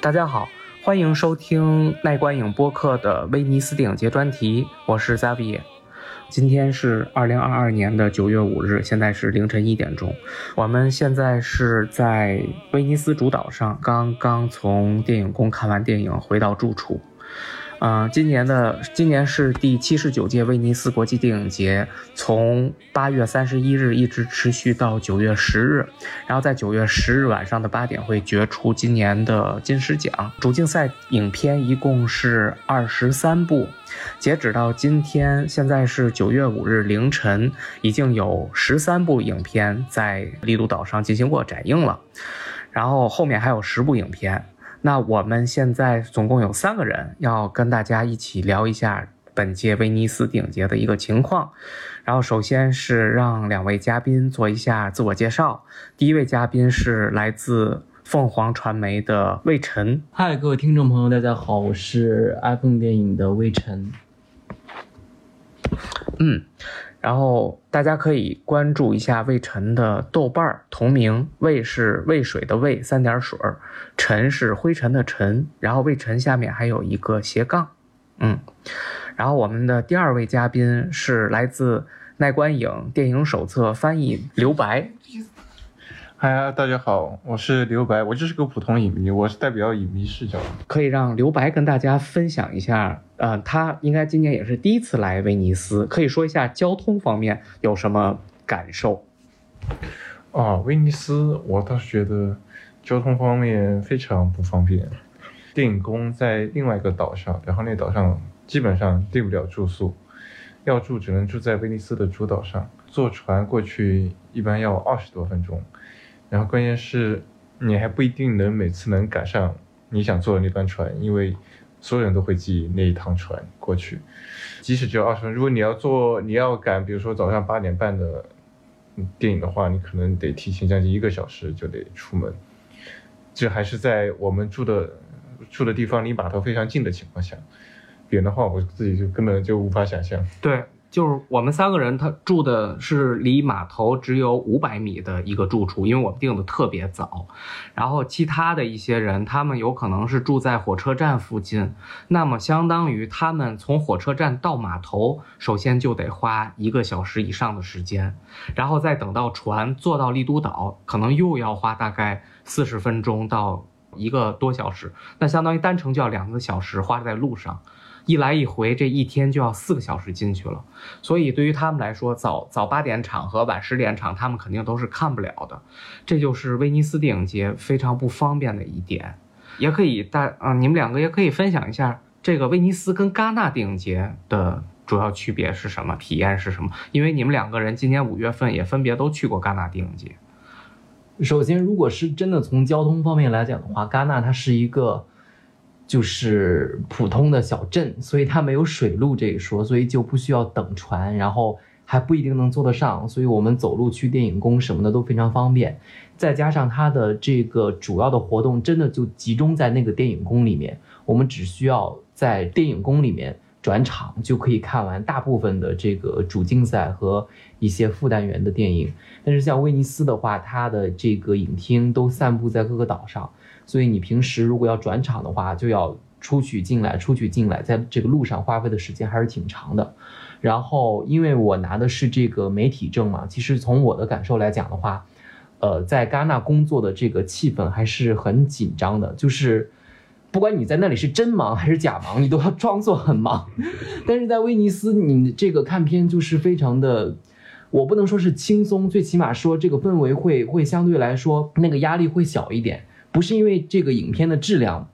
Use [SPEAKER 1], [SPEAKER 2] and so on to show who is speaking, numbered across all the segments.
[SPEAKER 1] 大家好，欢迎收听耐观影播客的威尼斯电影节专题，我是 z a b i。今天是二零二二年的九月五日，现在是凌晨一点钟。我们现在是在威尼斯主岛上，刚刚从电影宫看完电影，回到住处。嗯，今年的今年是第七十九届威尼斯国际电影节，从八月三十一日一直持续到九月十日，然后在九月十日晚上的八点会决出今年的金狮奖。主竞赛影片一共是二十三部，截止到今天，现在是九月五日凌晨，已经有十三部影片在丽都岛上进行过展映了，然后后面还有十部影片。那我们现在总共有三个人要跟大家一起聊一下本届威尼斯电影节的一个情况。然后首先是让两位嘉宾做一下自我介绍。第一位嘉宾是来自凤凰传媒的魏晨。
[SPEAKER 2] 嗨，各位听众朋友，大家好，我是 iPhone 电影的魏晨。
[SPEAKER 1] 嗯。然后大家可以关注一下魏晨的豆瓣同名，魏是渭水的渭，三点水儿，晨是灰尘的尘，然后魏晨下面还有一个斜杠，嗯，然后我们的第二位嘉宾是来自奈观影电影手册翻译刘白。
[SPEAKER 3] 嗨，大家好，我是刘白，我就是个普通影迷，我是代表影迷视角，
[SPEAKER 1] 可以让刘白跟大家分享一下，呃，他应该今年也是第一次来威尼斯，可以说一下交通方面有什么感受？
[SPEAKER 3] 啊，威尼斯，我倒是觉得交通方面非常不方便，电影宫在另外一个岛上，然后那岛上基本上订不了住宿，要住只能住在威尼斯的主岛上，坐船过去一般要二十多分钟。然后关键是，你还不一定能每次能赶上你想坐的那班船，因为所有人都会挤那一趟船过去。即使只有二十分钟，如果你要坐，你要赶，比如说早上八点半的电影的话，你可能得提前将近一个小时就得出门。这还是在我们住的住的地方离码头非常近的情况下，远的话我自己就根本就无法想象。
[SPEAKER 1] 对。就是我们三个人，他住的是离码头只有五百米的一个住处，因为我们订的特别早。然后其他的一些人，他们有可能是住在火车站附近，那么相当于他们从火车站到码头，首先就得花一个小时以上的时间，然后再等到船坐到丽都岛，可能又要花大概四十分钟到一个多小时，那相当于单程就要两个小时花在路上。一来一回，这一天就要四个小时进去了，所以对于他们来说，早早八点场和晚十点场，他们肯定都是看不了的。这就是威尼斯电影节非常不方便的一点。也可以大啊，你们两个也可以分享一下这个威尼斯跟戛纳电影节的主要区别是什么，体验是什么？因为你们两个人今年五月份也分别都去过戛纳电影节。
[SPEAKER 2] 首先，如果是真的从交通方面来讲的话，戛纳它是一个。就是普通的小镇，所以它没有水路这一说，所以就不需要等船，然后还不一定能坐得上，所以我们走路去电影宫什么的都非常方便。再加上它的这个主要的活动真的就集中在那个电影宫里面，我们只需要在电影宫里面转场就可以看完大部分的这个主竞赛和一些副单元的电影。但是像威尼斯的话，它的这个影厅都散布在各个岛上。所以你平时如果要转场的话，就要出去进来，出去进来，在这个路上花费的时间还是挺长的。然后，因为我拿的是这个媒体证嘛，其实从我的感受来讲的话，呃，在戛纳工作的这个气氛还是很紧张的，就是不管你在那里是真忙还是假忙，你都要装作很忙。但是在威尼斯，你这个看片就是非常的，我不能说是轻松，最起码说这个氛围会会相对来说那个压力会小一点。不是因为这个影片的质量，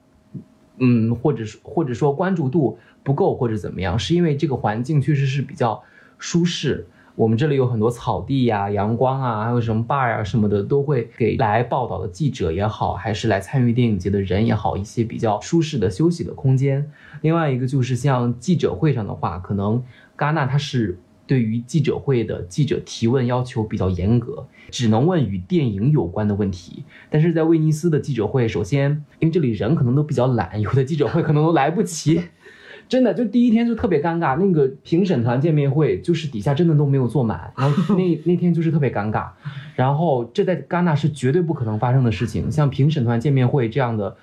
[SPEAKER 2] 嗯，或者是或者说关注度不够或者怎么样，是因为这个环境确实是比较舒适。我们这里有很多草地呀、阳光啊，还有什么 bar 啊什么的，都会给来报道的记者也好，还是来参与电影节的人也好，一些比较舒适的休息的空间。另外一个就是像记者会上的话，可能戛纳它是。对于记者会的记者提问要求比较严格，只能问与电影有关的问题。但是在威尼斯的记者会，首先因为这里人可能都比较懒，有的记者会可能都来不及，真的就第一天就特别尴尬，那个评审团见面会就是底下真的都没有坐满，然后那那天就是特别尴尬，然后这在戛纳是绝对不可能发生的事情，像评审团见面会这样的。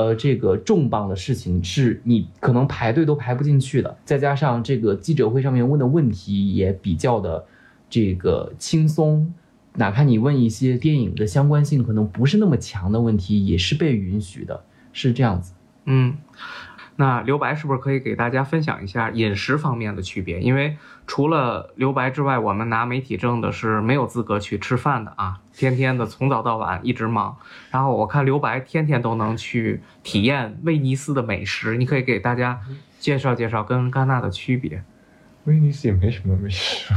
[SPEAKER 2] 呃，这个重磅的事情是你可能排队都排不进去的，再加上这个记者会上面问的问题也比较的这个轻松，哪怕你问一些电影的相关性可能不是那么强的问题，也是被允许的，是这样子。
[SPEAKER 1] 嗯。那留白是不是可以给大家分享一下饮食方面的区别？因为除了留白之外，我们拿媒体证的是没有资格去吃饭的啊，天天的从早到晚一直忙。然后我看留白天天都能去体验威尼斯的美食，你可以给大家介绍介绍跟戛纳的区别。
[SPEAKER 3] 威尼斯也没什么美食，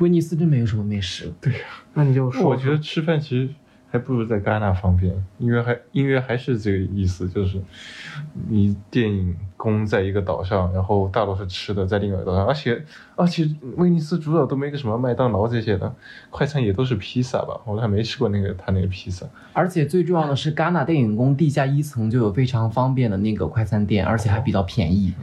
[SPEAKER 2] 威尼斯真没有什么美食。
[SPEAKER 3] 对呀，
[SPEAKER 1] 那你就说，
[SPEAKER 3] 我觉得吃饭其实。还不如在戛纳方便，因为还因为还是这个意思，就是你电影宫在一个岛上，然后大多是吃的在另外一个岛上，而且而且威尼斯主岛都没个什么麦当劳这些的，快餐也都是披萨吧，我还没吃过那个他那个披萨。
[SPEAKER 2] 而且最重要的是，戛纳电影宫地下一层就有非常方便的那个快餐店，而且还比较便宜。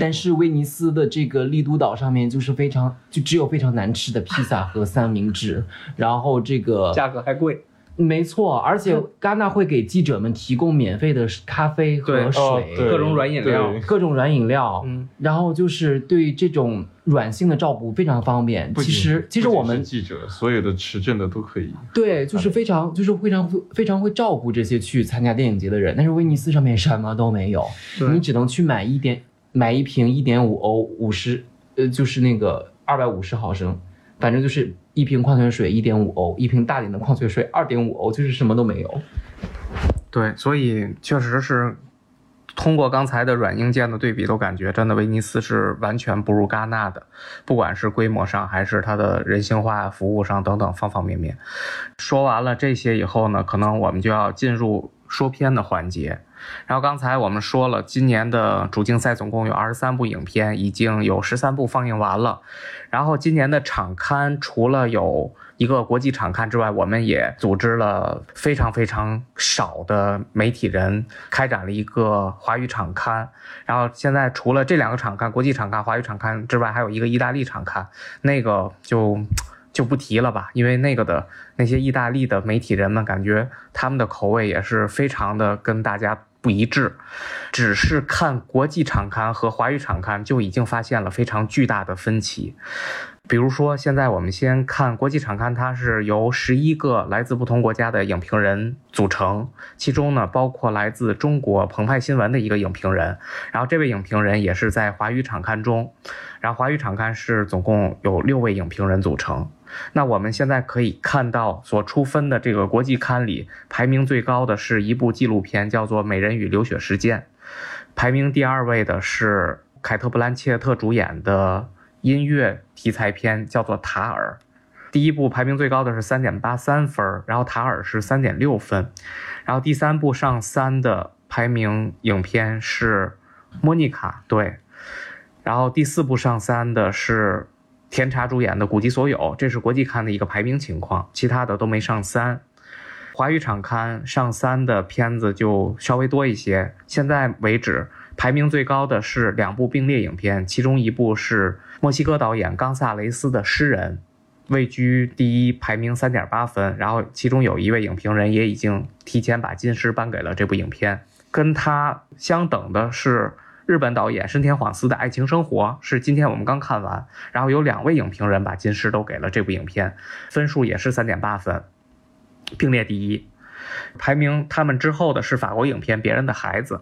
[SPEAKER 2] 但是威尼斯的这个丽都岛上面就是非常就只有非常难吃的披萨和三明治，然后这个
[SPEAKER 1] 价格还贵。
[SPEAKER 2] 没错，而且戛纳会给记者们提供免费的咖啡和水，
[SPEAKER 1] 各种软饮料，
[SPEAKER 2] 各种软饮料。嗯，然后就是对这种软性的照顾非常方便。其实，其实我们
[SPEAKER 3] 记者所有的持证的都可以。
[SPEAKER 2] 对，就是非常，就是非常非常会照顾这些去参加电影节的人。但是威尼斯上面什么都没有，你只能去买一点，买一瓶一点五欧五十，呃，就是那个二百五十毫升，反正就是。一瓶矿泉水一点五欧，一瓶大点的矿泉水二点五欧，就是什么都没有。
[SPEAKER 1] 对，所以确实是通过刚才的软硬件的对比，都感觉真的威尼斯是完全不如戛纳的，不管是规模上，还是它的人性化服务上等等方方面面。说完了这些以后呢，可能我们就要进入说片的环节。然后刚才我们说了，今年的主竞赛总共有二十三部影片，已经有十三部放映完了。然后今年的场刊除了有一个国际场刊之外，我们也组织了非常非常少的媒体人开展了一个华语场刊。然后现在除了这两个场刊，国际场刊、华语场刊之外，还有一个意大利场刊，那个就就不提了吧，因为那个的那些意大利的媒体人们感觉他们的口味也是非常的跟大家。不一致，只是看国际场刊和华语场刊就已经发现了非常巨大的分歧。比如说，现在我们先看国际场刊，它是由十一个来自不同国家的影评人组成，其中呢包括来自中国澎湃新闻的一个影评人，然后这位影评人也是在华语场刊中，然后华语场刊是总共有六位影评人组成。那我们现在可以看到，所出分的这个国际刊里，排名最高的是一部纪录片，叫做《美人与流血事件》；排名第二位的是凯特·布兰切特主演的音乐题材片，叫做《塔尔》。第一部排名最高的是三点八三分，然后《塔尔》是三点六分。然后第三部上三的排名影片是《莫妮卡》，对。然后第四部上三的是。甜茶主演的《古籍所有》，这是国际刊的一个排名情况，其他的都没上三。华语场刊上三的片子就稍微多一些。现在为止，排名最高的是两部并列影片，其中一部是墨西哥导演冈萨雷斯的《诗人》，位居第一，排名三点八分。然后其中有一位影评人也已经提前把金狮颁给了这部影片。跟他相等的是。日本导演深田晃司的《爱情生活》是今天我们刚看完，然后有两位影评人把金狮都给了这部影片，分数也是三点八分，并列第一。排名他们之后的是法国影片《别人的孩子》，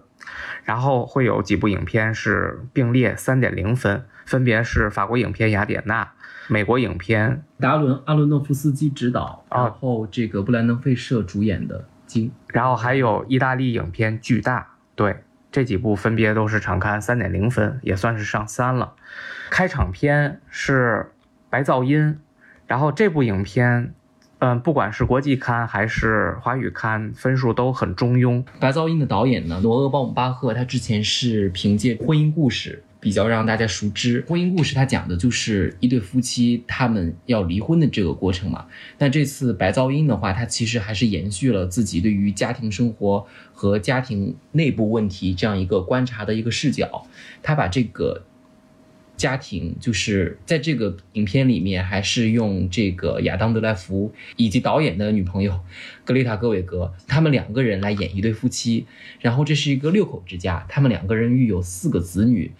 [SPEAKER 1] 然后会有几部影片是并列三点零分，分别是法国影片《雅典娜》，美国影片
[SPEAKER 2] 达伦阿伦诺夫斯基执导，然后这个布兰登费舍主演的《金》，
[SPEAKER 1] 然后还有意大利影片《巨大》，对。这几部分别都是场刊三点零分，也算是上三了。开场片是《白噪音》，然后这部影片，嗯，不管是国际刊还是华语刊，分数都很中庸。
[SPEAKER 2] 《白噪音》的导演呢，罗厄·鲍姆巴赫，他之前是凭借《婚姻故事》比较让大家熟知。婚姻故事它讲的就是一对夫妻他们要离婚的这个过程嘛。那这次白噪音的话，它其实还是延续了自己对于家庭生活和家庭内部问题这样一个观察的一个视角，他把这个。家庭就是在这个影片里面，还是用这个亚当·德莱福以及导演的女朋友 格丽塔·戈韦格，他们两个人来演一对夫妻。然后这是一个六口之家，他们两个人育有四个子女。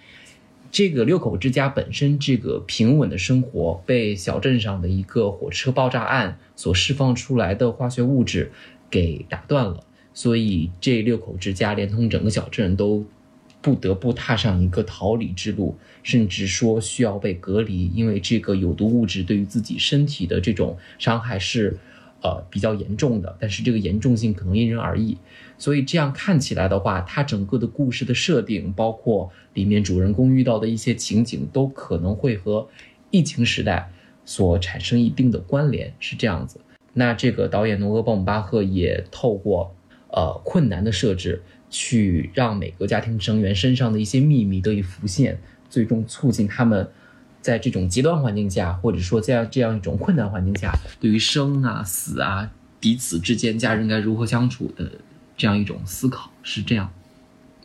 [SPEAKER 2] 这个六口之家本身这个平稳的生活，被小镇上的一个火车爆炸案所释放出来的化学物质给打断了，所以这六口之家连同整个小镇都。不得不踏上一个逃离之路，甚至说需要被隔离，因为这个有毒物质对于自己身体的这种伤害是，呃比较严重的。但是这个严重性可能因人而异，所以这样看起来的话，它整个的故事的设定，包括里面主人公遇到的一些情景，都可能会和疫情时代所产生一定的关联，是这样子。那这个导演诺厄·鲍姆巴赫也透过呃困难的设置。去让每个家庭成员身上的一些秘密得以浮现，最终促进他们在这种极端环境下，或者说在这样一种困难环境下，对于生啊、死啊、彼此之间家人该如何相处的这样一种思考，是这样。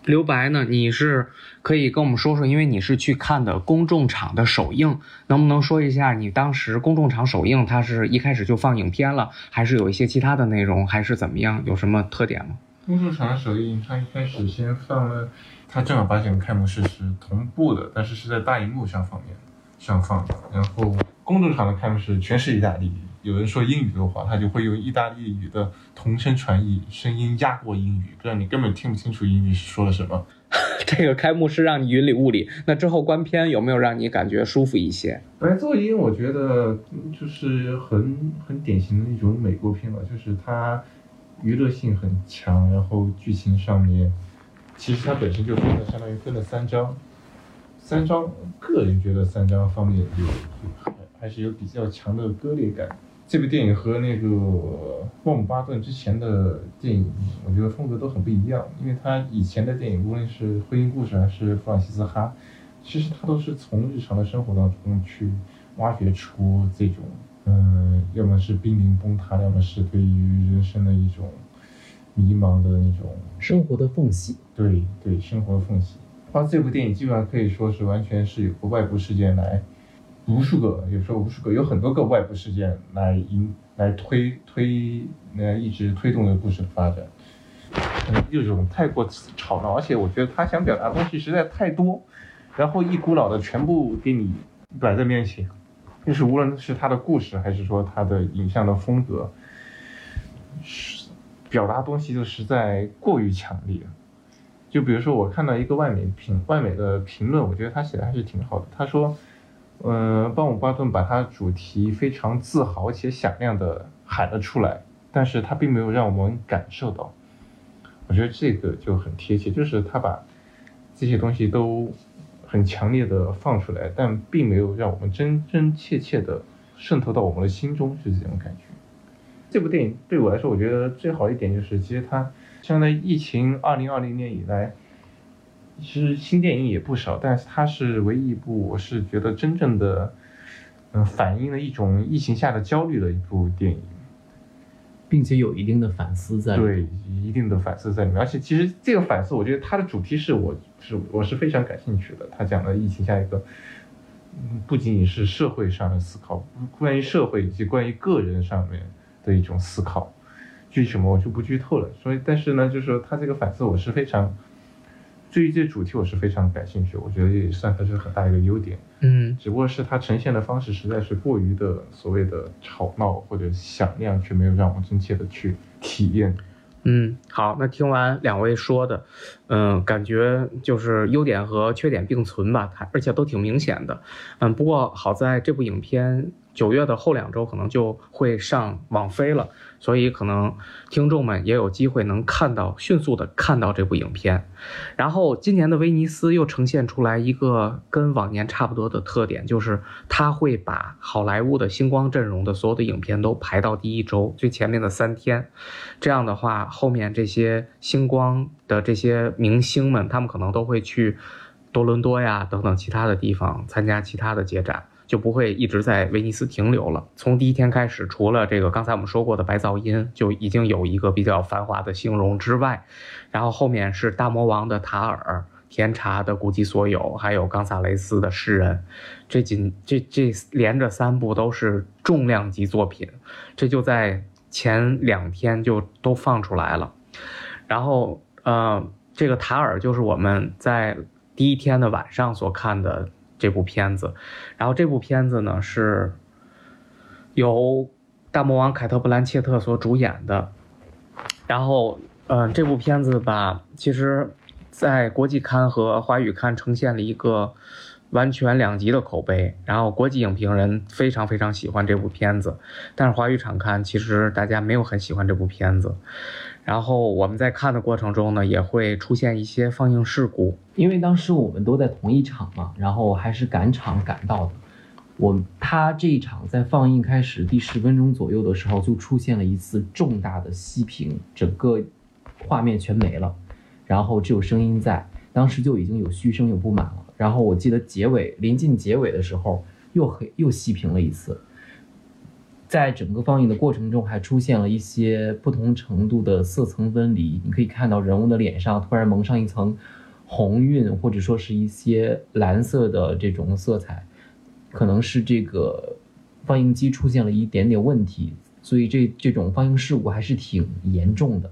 [SPEAKER 1] 刘白呢？你是可以跟我们说说，因为你是去看的公众场的首映，能不能说一下你当时公众场首映，它是一开始就放影片了，还是有一些其他的内容，还是怎么样？有什么特点吗？
[SPEAKER 3] 公众场首映，它一开始先放了，它正儿八经开幕式是同步的，但是是在大荧幕上放面上放的。然后公众场的开幕式全是意大利，有人说英语的话，他就会用意大利语的同声传译，声音压过英语，不然你根本听不清楚英语是说了什么。
[SPEAKER 1] 这个开幕式让你云里雾里，那之后观片有没有让你感觉舒服一些？
[SPEAKER 3] 白噪音，我觉得就是很很典型的一种美国片了，就是它。娱乐性很强，然后剧情上面，其实它本身就分了，相当于分了三章，三章个人觉得三章方面有还还是有比较强的割裂感。这部电影和那个鲍姆巴顿之前的电影，我觉得风格都很不一样，因为他以前的电影，无论是婚姻故事还是弗朗西斯哈，其实他都是从日常的生活当中去挖掘出这种。嗯，要么是濒临崩塌，要么是对于人生的一种迷茫的那种
[SPEAKER 2] 生活的缝隙。
[SPEAKER 3] 对对，生活的缝隙。他这部电影基本上可以说是完全是有个外部事件来，无数个，有时候无数个，有很多个外部事件来引来推推来一直推动的故事的发展。可能这种太过吵闹，而且我觉得他想表达的东西实在太多，然后一股脑的全部给你摆在面前。就是无论是他的故事，还是说他的影像的风格，是表达东西就实在过于强烈。就比如说，我看到一个外媒评外媒的评论，我觉得他写的还是挺好的。他说：“嗯，鲍姆巴顿把他主题非常自豪且响亮的喊了出来，但是他并没有让我们感受到。我觉得这个就很贴切，就是他把这些东西都。”很强烈的放出来，但并没有让我们真真切切的渗透到我们的心中，是这种感觉。这部电影对我来说，我觉得最好一点就是，其实它相当于疫情二零二零年以来，其实新电影也不少，但是它是唯一一部我是觉得真正的，嗯，反映了一种疫情下的焦虑的一部电影。
[SPEAKER 2] 并且有一定的反思在，
[SPEAKER 3] 对，一定的反思在里面。而且其实这个反思，我觉得它的主题是我是我是非常感兴趣的。它讲的疫情下一个，不仅仅是社会上的思考，关于社会以及关于个人上面的一种思考。具体什么我就不剧透了。所以，但是呢，就是说他这个反思，我是非常。对于这主题，我是非常感兴趣，我觉得也算它是很大一个优点。
[SPEAKER 1] 嗯，
[SPEAKER 3] 只不过是它呈现的方式实在是过于的所谓的吵闹或者响亮，却没有让我真切的去体验。
[SPEAKER 1] 嗯，好，那听完两位说的，嗯，感觉就是优点和缺点并存吧，而且都挺明显的。嗯，不过好在这部影片。九月的后两周可能就会上网飞了，所以可能听众们也有机会能看到迅速的看到这部影片。然后今年的威尼斯又呈现出来一个跟往年差不多的特点，就是他会把好莱坞的星光阵容的所有的影片都排到第一周最前面的三天。这样的话，后面这些星光的这些明星们，他们可能都会去。多伦多呀等等其他的地方参加其他的节展，就不会一直在威尼斯停留了。从第一天开始，除了这个刚才我们说过的白噪音，就已经有一个比较繁华的形容之外，然后后面是大魔王的塔尔。甜茶的古籍所有，还有冈萨雷斯的诗人，这几这这连着三部都是重量级作品，这就在前两天就都放出来了。然后，呃，这个塔尔就是我们在第一天的晚上所看的这部片子。然后这部片子呢是由大魔王凯特·布兰切特所主演的。然后，嗯，这部片子吧，其实。在国际刊和华语刊呈现了一个完全两极的口碑，然后国际影评人非常非常喜欢这部片子，但是华语场刊其实大家没有很喜欢这部片子。然后我们在看的过程中呢，也会出现一些放映事故，
[SPEAKER 2] 因为当时我们都在同一场嘛，然后还是赶场赶到的。我他这一场在放映开始第十分钟左右的时候，就出现了一次重大的熄屏，整个画面全没了。然后只有声音在，当时就已经有嘘声有不满了。然后我记得结尾临近结尾的时候，又黑又熄屏了一次。在整个放映的过程中，还出现了一些不同程度的色层分离。你可以看到人物的脸上突然蒙上一层红晕，或者说是一些蓝色的这种色彩，可能是这个放映机出现了一点点问题，所以这这种放映事故还是挺严重的。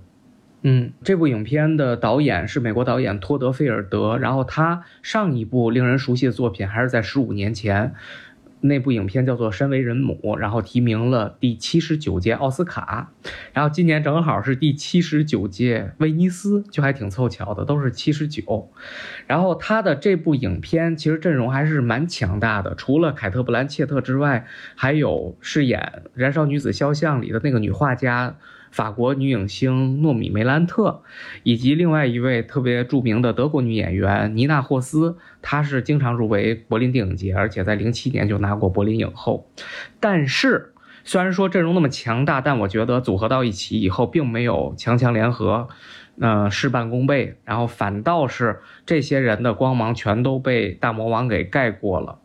[SPEAKER 1] 嗯，这部影片的导演是美国导演托德·菲尔德，然后他上一部令人熟悉的作品还是在十五年前，那部影片叫做《身为人母》，然后提名了第七十九届奥斯卡，然后今年正好是第七十九届威尼斯，就还挺凑巧的，都是七十九。然后他的这部影片其实阵容还是蛮强大的，除了凯特·布兰切特之外，还有饰演《燃烧女子肖像》里的那个女画家。法国女影星诺米梅兰特，以及另外一位特别著名的德国女演员妮娜霍斯，她是经常入围柏林电影节，而且在零七年就拿过柏林影后。但是，虽然说阵容那么强大，但我觉得组合到一起以后，并没有强强联合，呃，事半功倍，然后反倒是这些人的光芒全都被大魔王给盖过了。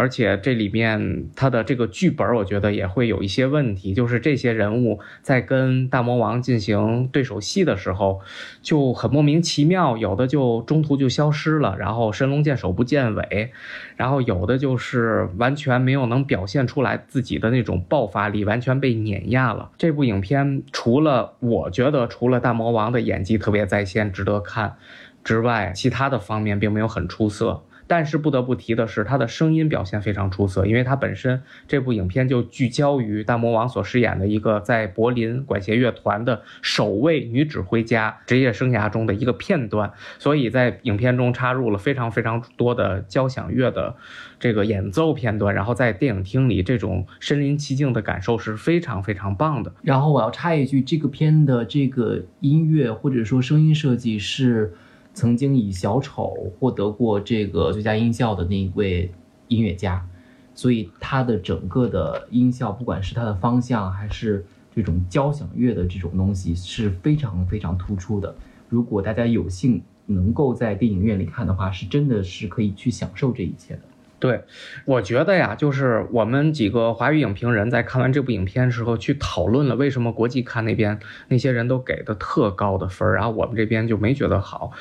[SPEAKER 1] 而且这里面他的这个剧本，我觉得也会有一些问题，就是这些人物在跟大魔王进行对手戏的时候，就很莫名其妙，有的就中途就消失了，然后神龙见首不见尾，然后有的就是完全没有能表现出来自己的那种爆发力，完全被碾压了。这部影片除了我觉得除了大魔王的演技特别在线，值得看之外，其他的方面并没有很出色。但是不得不提的是，他的声音表现非常出色，因为他本身这部影片就聚焦于大魔王所饰演的一个在柏林管弦乐团的首位女指挥家职业生涯中的一个片段，所以在影片中插入了非常非常多的交响乐的这个演奏片段，然后在电影厅里这种身临其境的感受是非常非常棒的。
[SPEAKER 2] 然后我要插一句，这个片的这个音乐或者说声音设计是。曾经以小丑获得过这个最佳音效的那一位音乐家，所以他的整个的音效，不管是它的方向还是这种交响乐的这种东西，是非常非常突出的。如果大家有幸能够在电影院里看的话，是真的是可以去享受这一切的。
[SPEAKER 1] 对，我觉得呀，就是我们几个华语影评人在看完这部影片时候，去讨论了为什么国际看那边那些人都给的特高的分儿，然后我们这边就没觉得好。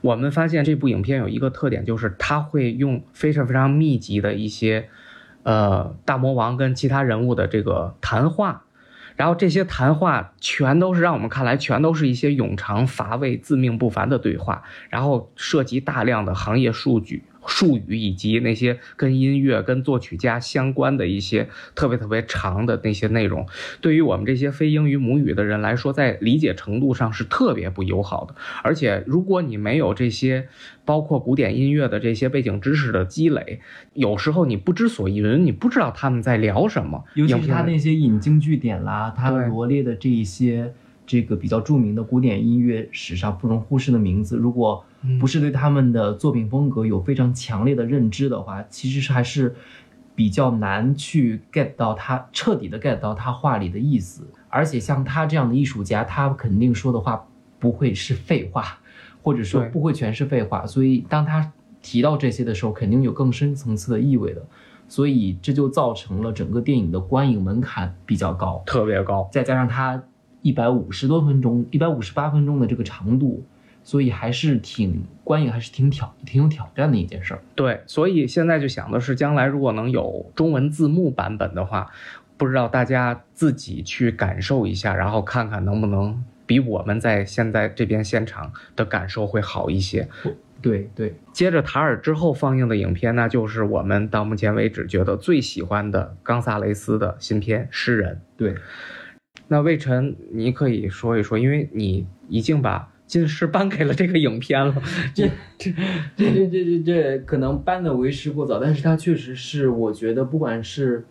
[SPEAKER 1] 我们发现这部影片有一个特点，就是他会用非常非常密集的一些，呃，大魔王跟其他人物的这个谈话，然后这些谈话全都是让我们看来全都是一些冗长乏味、自命不凡的对话，然后涉及大量的行业数据。术语以及那些跟音乐、跟作曲家相关的一些特别特别长的那些内容，对于我们这些非英语母语的人来说，在理解程度上是特别不友好的。而且，如果你没有这些包括古典音乐的这些背景知识的积累，有时候你不知所云，你不知道他们在聊什么。
[SPEAKER 2] 尤其是他那些引经据典啦，他罗列的这一些这个比较著名的古典音乐史上不容忽视的名字，如果。不是对他们的作品风格有非常强烈的认知的话，其实是还是比较难去 get 到他彻底的 get 到他话里的意思。而且像他这样的艺术家，他肯定说的话不会是废话，或者说不会全是废话。所以当他提到这些的时候，肯定有更深层次的意味的，所以这就造成了整个电影的观影门槛比较高，
[SPEAKER 1] 特别高。
[SPEAKER 2] 再加上它一百五十多分钟、一百五十八分钟的这个长度，所以还是挺观影还是挺挑挺有挑战的一件事儿。
[SPEAKER 1] 对，所以现在就想的是，将来如果能有中文字幕版本的话，不知道大家自己去感受一下，然后看看能不能比我们在现在这边现场的感受会好一些。
[SPEAKER 2] 对对，
[SPEAKER 1] 接着塔尔之后放映的影片呢，就是我们到目前为止觉得最喜欢的冈萨雷斯的新片《诗人》。
[SPEAKER 2] 对，
[SPEAKER 1] 那魏晨，你可以说一说，因为你已经把金狮颁给了这个影片了。
[SPEAKER 2] 这这这这这这这可能颁的为时过早，但是它确实是我觉得，不管是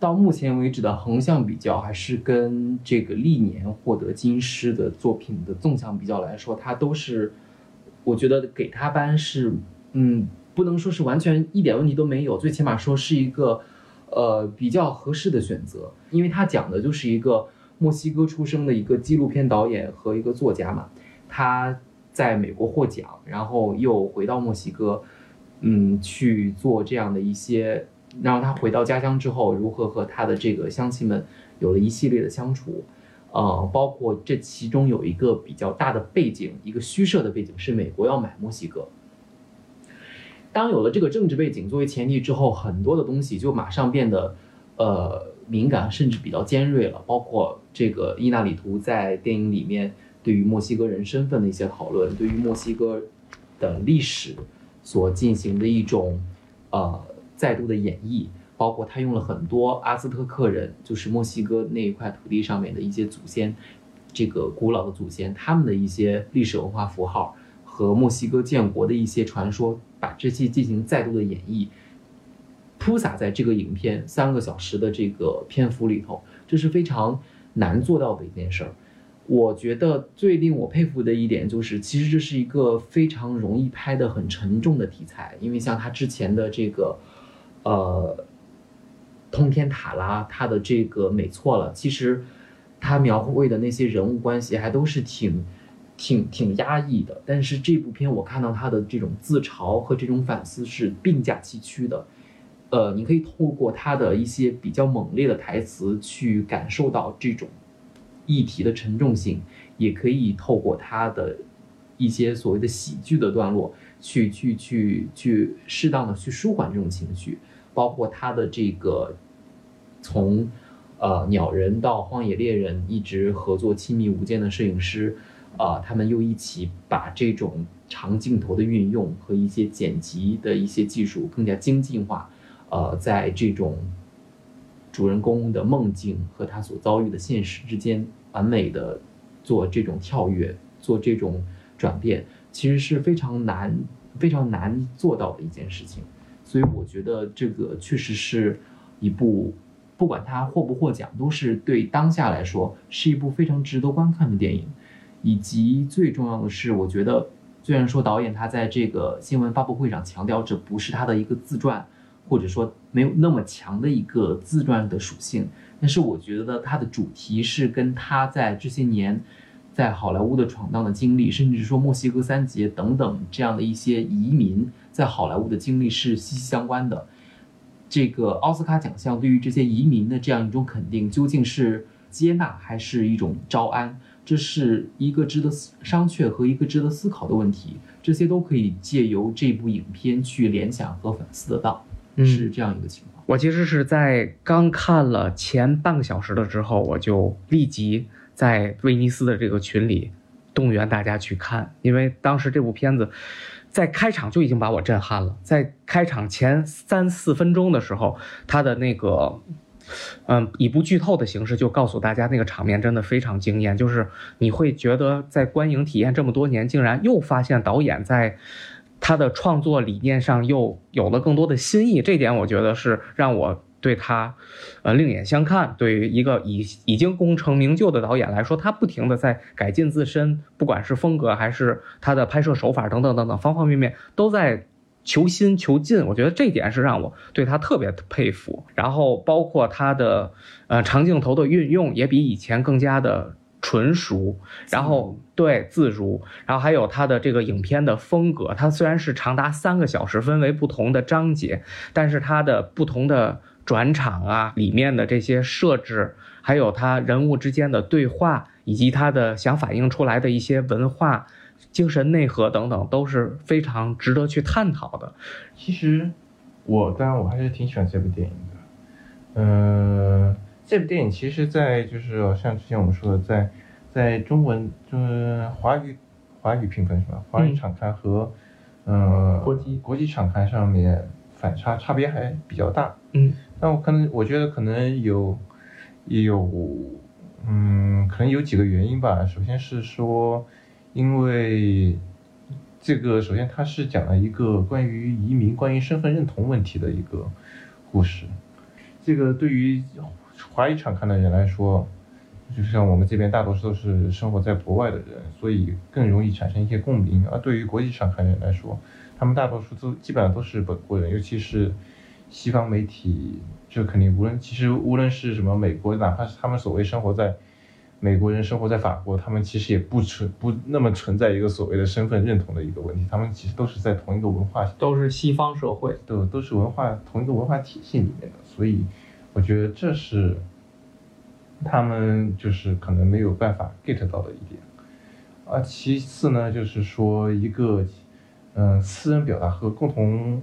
[SPEAKER 2] 到目前为止的横向比较，还是跟这个历年获得金狮的作品的纵向比较来说，它都是。我觉得给他颁是，嗯，不能说是完全一点问题都没有，最起码说是一个，呃，比较合适的选择，因为他讲的就是一个墨西哥出生的一个纪录片导演和一个作家嘛，他在美国获奖，然后又回到墨西哥，嗯，去做这样的一些，然后他回到家乡之后，如何和他的这个乡亲们有了一系列的相处。呃，包括这其中有一个比较大的背景，一个虚设的背景是美国要买墨西哥。当有了这个政治背景作为前提之后，很多的东西就马上变得呃敏感，甚至比较尖锐了。包括这个伊纳里图在电影里面对于墨西哥人身份的一些讨论，对于墨西哥的历史所进行的一种呃再度的演绎。包括他用了很多阿兹特克人，就是墨西哥那一块土地上面的一些祖先，这个古老的祖先，他们的一些历史文化符号和墨西哥建国的一些传说，把这些进行再度的演绎，铺洒在这个影片三个小时的这个篇幅里头，这是非常难做到的一件事儿。我觉得最令我佩服的一点就是，其实这是一个非常容易拍的很沉重的题材，因为像他之前的这个，呃。通天塔啦，他的这个美错了。其实，他描绘的那些人物关系还都是挺、挺、挺压抑的。但是这部片我看到他的这种自嘲和这种反思是并驾齐驱的。呃，你可以透过他的一些比较猛烈的台词去感受到这种议题的沉重性，也可以透过他的一些所谓的喜剧的段落去、去、去、去适当的去舒缓这种情绪。包括他的这个从呃鸟人到荒野猎人一直合作亲密无间的摄影师，啊，他们又一起把这种长镜头的运用和一些剪辑的一些技术更加精进化，呃，在这种主人公的梦境和他所遭遇的现实之间完美的做这种跳跃，做这种转变，其实是非常难、非常难做到的一件事情。所以我觉得这个确实是一部，不管它获不获奖，都是对当下来说是一部非常值得观看的电影。以及最重要的是，我觉得虽然说导演他在这个新闻发布会上强调这不是他的一个自传，或者说没有那么强的一个自传的属性，但是我觉得它的主题是跟他在这些年在好莱坞的闯荡的经历，甚至说墨西哥三杰等等这样的一些移民。在好莱坞的经历是息息相关的。这个奥斯卡奖项对于这些移民的这样一种肯定，究竟是接纳还是一种招安？这是一个值得商榷和一个值得思考的问题。这些都可以借由这部影片去联想和反思得到，是这样一个情况。
[SPEAKER 1] 我其实是在刚看了前半个小时的之后，我就立即在威尼斯的这个群里动员大家去看，因为当时这部片子。在开场就已经把我震撼了，在开场前三四分钟的时候，他的那个，嗯，以不剧透的形式就告诉大家，那个场面真的非常惊艳，就是你会觉得在观影体验这么多年，竟然又发现导演在他的创作理念上又有了更多的新意，这点我觉得是让我。对他，呃，另眼相看。对于一个已已经功成名就的导演来说，他不停的在改进自身，不管是风格还是他的拍摄手法等等等等方方面面，都在求新求进。我觉得这点是让我对他特别佩服。然后包括他的，呃，长镜头的运用也比以前更加的纯熟，然后对自如，然后还有它的这个影片的风格。它虽然是长达三个小时，分为不同的章节，但是它的不同的转场啊，里面的这些设置，还有它人物之间的对话，以及它的想反映出来的一些文化、精神内核等等，都是非常值得去探讨的。
[SPEAKER 3] 其实我当然我还是挺喜欢这部电影的。嗯、这部电影其实，在就是像之前我们说的，在在中文就是华语华语评分是吧？华语
[SPEAKER 1] 嗯
[SPEAKER 3] 场刊和呃
[SPEAKER 1] 国际
[SPEAKER 3] 国际场刊上面反差差别还比较大。
[SPEAKER 1] 嗯
[SPEAKER 3] 但我可能我觉得可能有也有嗯，可能有几个原因吧。首先是说，因为这个首先它是讲了一个关于移民、关于身份认同问题的一个故事。这个对于华语场看的人来说，就像我们这边大多数都是生活在国外的人，所以更容易产生一些共鸣。而对于国际场看的人来说，他们大多数都基本上都是本国人，尤其是西方媒体，就肯定无论其实无论是什么美国，哪怕是他们所谓生活在美国人生活在法国，他们其实也不存不那么存在一个所谓的身份认同的一个问题，他们其实都是在同一个文化
[SPEAKER 1] 都是西方社会。
[SPEAKER 3] 对都是文化同一个文化体系里面的，所以我觉得这是他们就是可能没有办法 get 到的一点。啊，其次呢，就是说一个嗯、私人表达和共同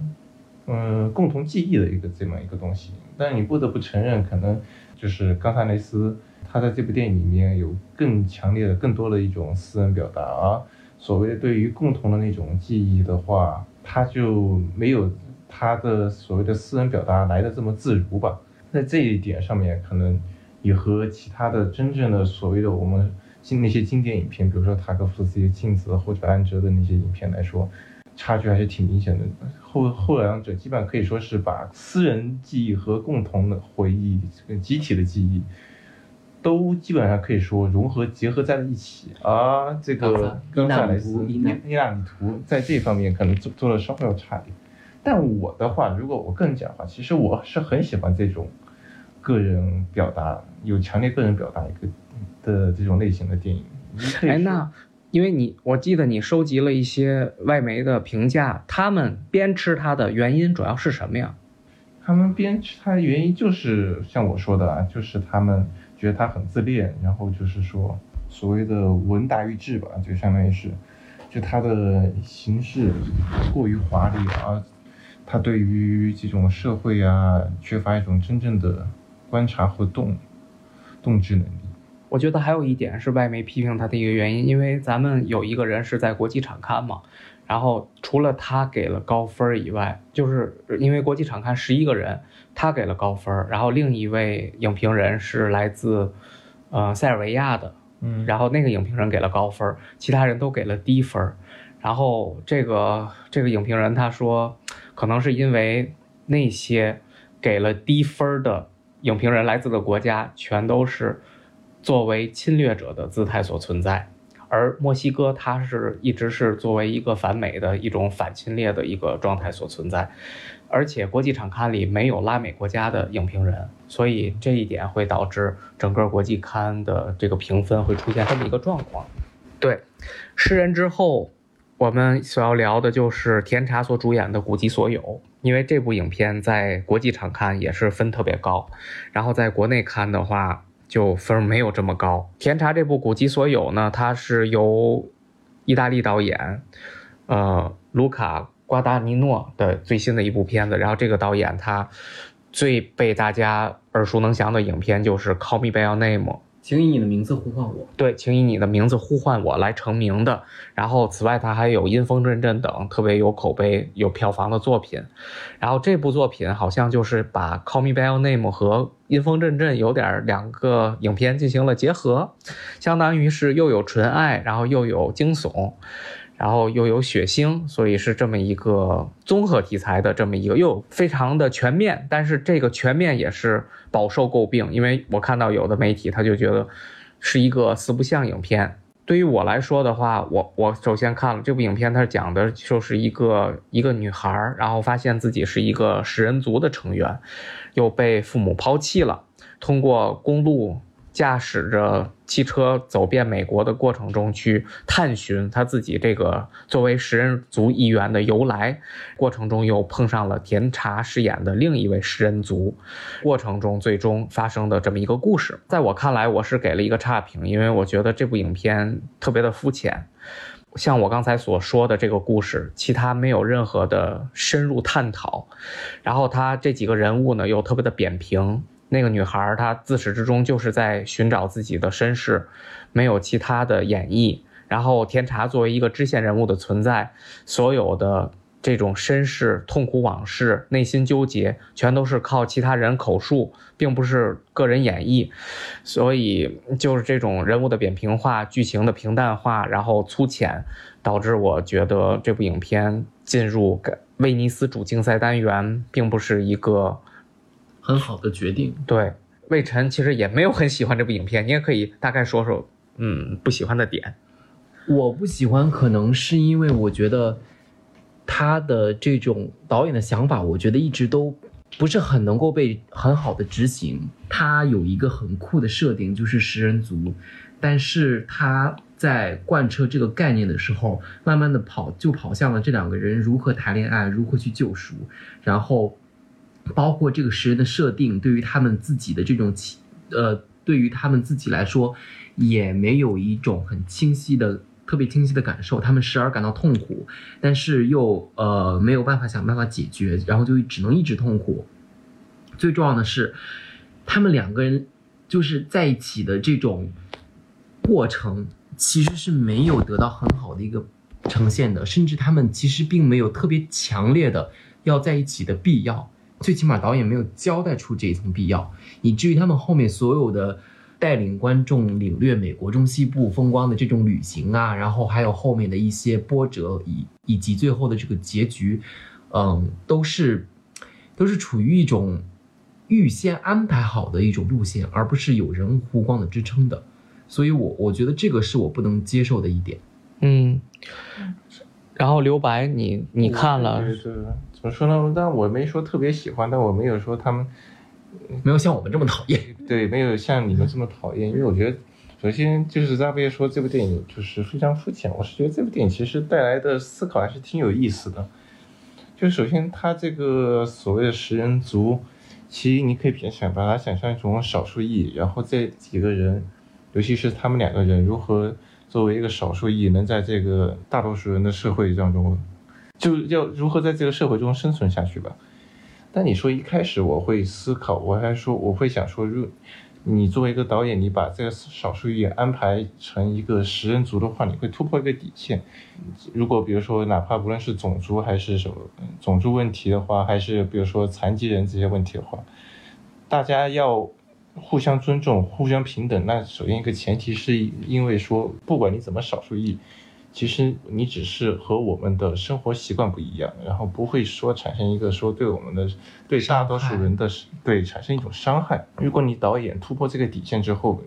[SPEAKER 3] 嗯、共同记忆的一个这么一个东西。但你不得不承认，可能就是冈萨雷斯他在这部电影里面有更强烈的、更多的一种私人表达，而所谓对于共同的那种记忆的话，他就没有他的所谓的私人表达来的这么自如吧。在这一点上面，可能也和其他的真正的所谓的我们经那些经典影片，比如说塔科夫斯基、镜子或者安哲的那些影片来说，差距还是挺明显的。后后两者基本上可以说是把私人记忆和共同的回忆、这个集体的记忆，都基本上可以说融合结合在了一起。啊这个冈萨雷斯、
[SPEAKER 2] 伊纳米图
[SPEAKER 3] 在这方面可能做做的稍微要差一点。但我的话，如果我个人讲的话，其实我是很喜欢这种个人表达有强烈个人表达一个的这种类型的电影。
[SPEAKER 1] 哎，那因为你我记得你收集了一些外媒的评价，他们鞭笞它的原因主要是什么呀？
[SPEAKER 3] 他们编辑他的原因就是像我说的啊，就是他们觉得他很自恋，然后就是说所谓的文达于智吧，就相当于是，就他的形式过于华丽，而他对于这种社会啊缺乏一种真正的观察和动动智能力。
[SPEAKER 1] 我觉得还有一点是外媒批评他的一个原因，因为咱们有一个人是在国际场刊嘛，然后除了他给了高分以外，就是因为国际场刊十一个人，他给了高分，然后另一位影评人是来自呃塞尔维亚的，
[SPEAKER 3] 嗯
[SPEAKER 1] 然后那个影评人给了高分，其他人都给了低分。然后这个这个影评人他说，可能是因为那些给了低分的影评人来自的国家，全都是作为侵略者的姿态所存在，而墨西哥它是一直是作为一个反美的一种反侵略的一个状态所存在，而且国际场刊里没有拉美国家的影评人，所以这一点会导致整个国际刊的这个评分会出现这么一个状况。对，《诗人》之后，我们所要聊的就是甜茶所主演的《古籍所有》，因为这部影片在国际场看也是分特别高，然后在国内看的话就分没有这么高。甜茶这部《古籍所有》呢，它是由意大利导演，呃，卢卡瓜达尼诺的最新的一部片子，然后这个导演他最被大家耳熟能详的影片就是《Call Me by Your Name》。
[SPEAKER 2] 请以你的名字呼唤我。
[SPEAKER 1] 对，请以你的名字呼唤我来成名的。然后，此外，他还有《阴风阵阵》等特别有口碑、有票房的作品。然后，这部作品好像就是把《Call Me by Your Name》和《阴风阵阵》有点两个影片进行了结合，相当于是又有纯爱，然后又有惊悚，然后又有血腥，所以是这么一个综合题材的这么一个，又非常的全面。但是这个全面也是饱受诟病，因为我看到有的媒体他就觉得是一个四不像影片。对于我来说的话，我我首先看了这部影片，它讲的就是一个一个女孩，然后发现自己是一个食人族的成员，又被父母抛弃了，通过公路驾驶着汽车走遍美国的过程中去探寻他自己这个作为食人族一员的由来，过程中又碰上了甜茶饰演的另一位食人族，过程中最终发生的这么一个故事，在我看来，我是给了一个差评，因为我觉得这部影片特别的肤浅。像我刚才所说的这个故事，其他没有任何的深入探讨，然后他这几个人物呢又特别的扁平。那个女孩她自始至终就是在寻找自己的身世，没有其他的演绎。然后天茶作为一个支线人物的存在，所有的这种身世、痛苦往事、内心纠结，全都是靠其他人口述，并不是个人演绎。所以就是这种人物的扁平化、剧情的平淡化，然后粗浅，导致我觉得这部影片进入威尼斯主竞赛单元，并不是一个。
[SPEAKER 2] 很好的决定。
[SPEAKER 1] 对，魏晨其实也没有很喜欢这部影片，你也可以大概说说，嗯，不喜欢的点。
[SPEAKER 2] 我不喜欢，可能是因为我觉得他的这种导演的想法，我觉得一直都不是很能够被很好的执行。他有一个很酷的设定，就是食人族，但是他在贯彻这个概念的时候，慢慢的跑就跑向了这两个人如何谈恋爱，如何去救赎，然后。包括这个食人的设定，对于他们自己的这种，呃，对于他们自己来说，也没有一种很清晰的、特别清晰的感受。他们时而感到痛苦，但是又呃没有办法想办法解决，然后就只能一直痛苦。最重要的是，他们两个人就是在一起的这种过程，其实是没有得到很好的一个呈现的，甚至他们其实并没有特别强烈的要在一起的必要。最起码导演没有交代出这一层必要，以至于他们后面所有的带领观众领略美国中西部风光的这种旅行啊，然后还有后面的一些波折以以及最后的这个结局，嗯，都是都是处于一种预先安排好的一种路线，而不是有人物弧光的支撑的，所以我我觉得这个是我不能接受的一点。
[SPEAKER 1] 嗯，然后留白，你你看了？
[SPEAKER 3] 怎么说呢？但我没说特别喜欢，但我没有说他们
[SPEAKER 2] 没有像我们这么讨厌。
[SPEAKER 3] 对，没有像你们这么讨厌。因为我觉得，首先就是扎贝说这部电影就是非常肤浅。我是觉得这部电影其实带来的思考还是挺有意思的。就首先，他这个所谓的食人族，其实你可以想把它想象一种少数裔，然后这几个人，尤其是他们两个人如何作为一个少数裔，能在这个大多数人的社会当中。就要如何在这个社会中生存下去吧。但你说一开始我会思考，我还说我会想说，如你作为一个导演，你把这个少数裔安排成一个食人族的话，你会突破一个底线。如果比如说哪怕不论是种族还是什么种族问题的话，还是比如说残疾人这些问题的话，大家要互相尊重、互相平等。那首先一个前提是因为说，不管你怎么少数裔。其实你只是和我们的生活习惯不一样，然后不会说产生一个说对我们的对大多数人的对产生一种伤害。如果你导演突破这个底线之后，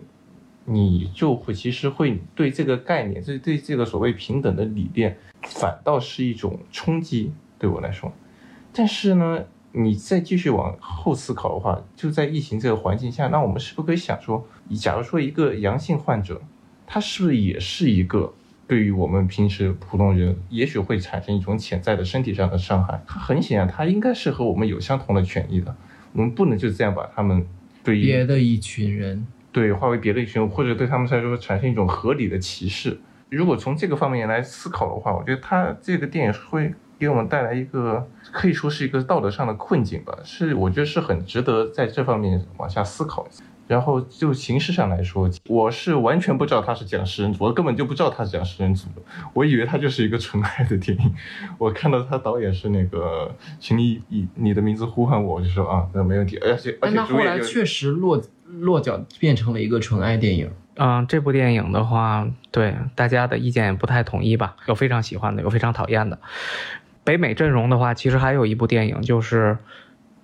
[SPEAKER 3] 你就会其实会对这个概念，对对这个所谓平等的理念，反倒是一种冲击对我来说。但是呢，你再继续往后思考的话，就在疫情这个环境下，那我们是不是可以想说，假如说一个阳性患者，他是不是也是一个？对于我们平时普通人，也许会产生一种潜在的身体上的伤害。他很显然，他应该是和我们有相同的权益的。我们不能就这样把他们对
[SPEAKER 2] 别的一群人
[SPEAKER 3] 对化为别的一群，或者对他们来说产生一种合理的歧视。如果从这个方面来思考的话，我觉得他这个电影会给我们带来一个可以说是一个道德上的困境吧。是，我觉得是很值得在这方面往下思考一下。然后就形式上来说，我是完全不知道他是讲食人族，我根本就不知道他是讲食人族的，我以为他就是一个纯爱的电影。我看到他导演是那个，请你以你的名字呼唤我，我就说啊，那没问题。而且而且，
[SPEAKER 2] 后来确实落落脚变成了一个纯爱电影。
[SPEAKER 1] 嗯，这部电影的话，对大家的意见也不太统一吧，有非常喜欢的，有非常讨厌的。北美阵容的话，其实还有一部电影就是。